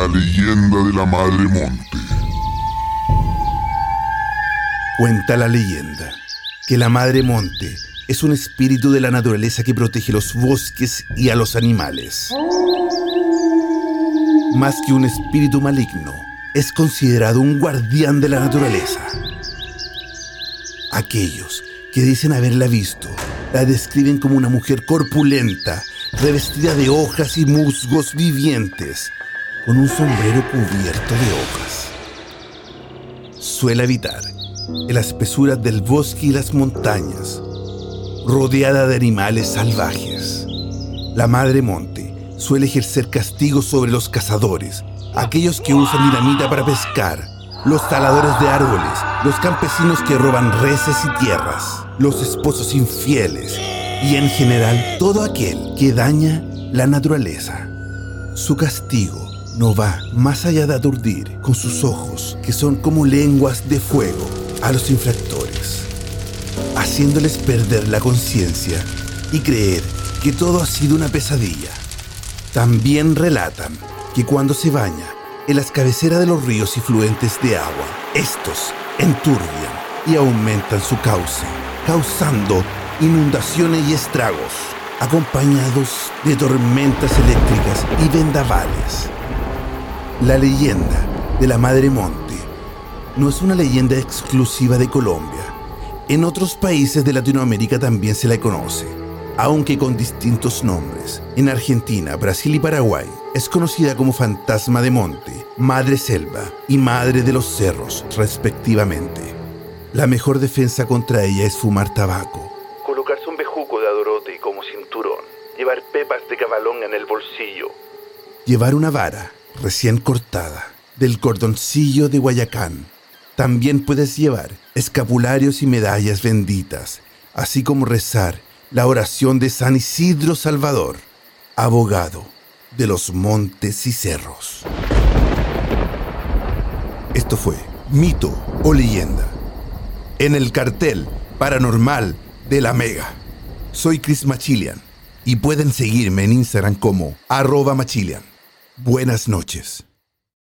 La leyenda de la Madre Monte. Cuenta la leyenda que la Madre Monte es un espíritu de la naturaleza que protege los bosques y a los animales. Más que un espíritu maligno, es considerado un guardián de la naturaleza. Aquellos que dicen haberla visto la describen como una mujer corpulenta, revestida de hojas y musgos vivientes, con un sombrero cubierto de hojas. Suele habitar en las espesuras del bosque y las montañas, rodeada de animales salvajes. La Madre Monte suele ejercer castigos sobre los cazadores, aquellos que usan dinamita para pescar, los taladores de árboles, los campesinos que roban reses y tierras, los esposos infieles y en general todo aquel que daña la naturaleza. Su castigo no va más allá de aturdir con sus ojos, que son como lenguas de fuego, a los infractores, haciéndoles perder la conciencia y creer que todo ha sido una pesadilla. También relatan que cuando se baña en las cabeceras de los ríos y fluentes de agua, estos enturbian y aumentan su cauce, causando inundaciones y estragos, acompañados de tormentas eléctricas y vendavales. La leyenda de la Madre Monte no es una leyenda exclusiva de Colombia. En otros países de Latinoamérica también se la conoce, aunque con distintos nombres. En Argentina, Brasil y Paraguay es conocida como Fantasma de Monte, Madre Selva y Madre de los Cerros, respectivamente. La mejor defensa contra ella es fumar tabaco, Colocarse un bejuco de adorote como cinturón. Llevar pepas de cabalón en el bolsillo. Llevar una vara recién cortada del cordoncillo de Guayacán. También puedes llevar escapularios y medallas benditas, así como rezar la oración de San Isidro Salvador, abogado de los montes y cerros. Esto fue Mito o Leyenda en el cartel paranormal de la Mega. Soy Chris Machilian y pueden seguirme en Instagram como arroba Machilian. Buenas noches.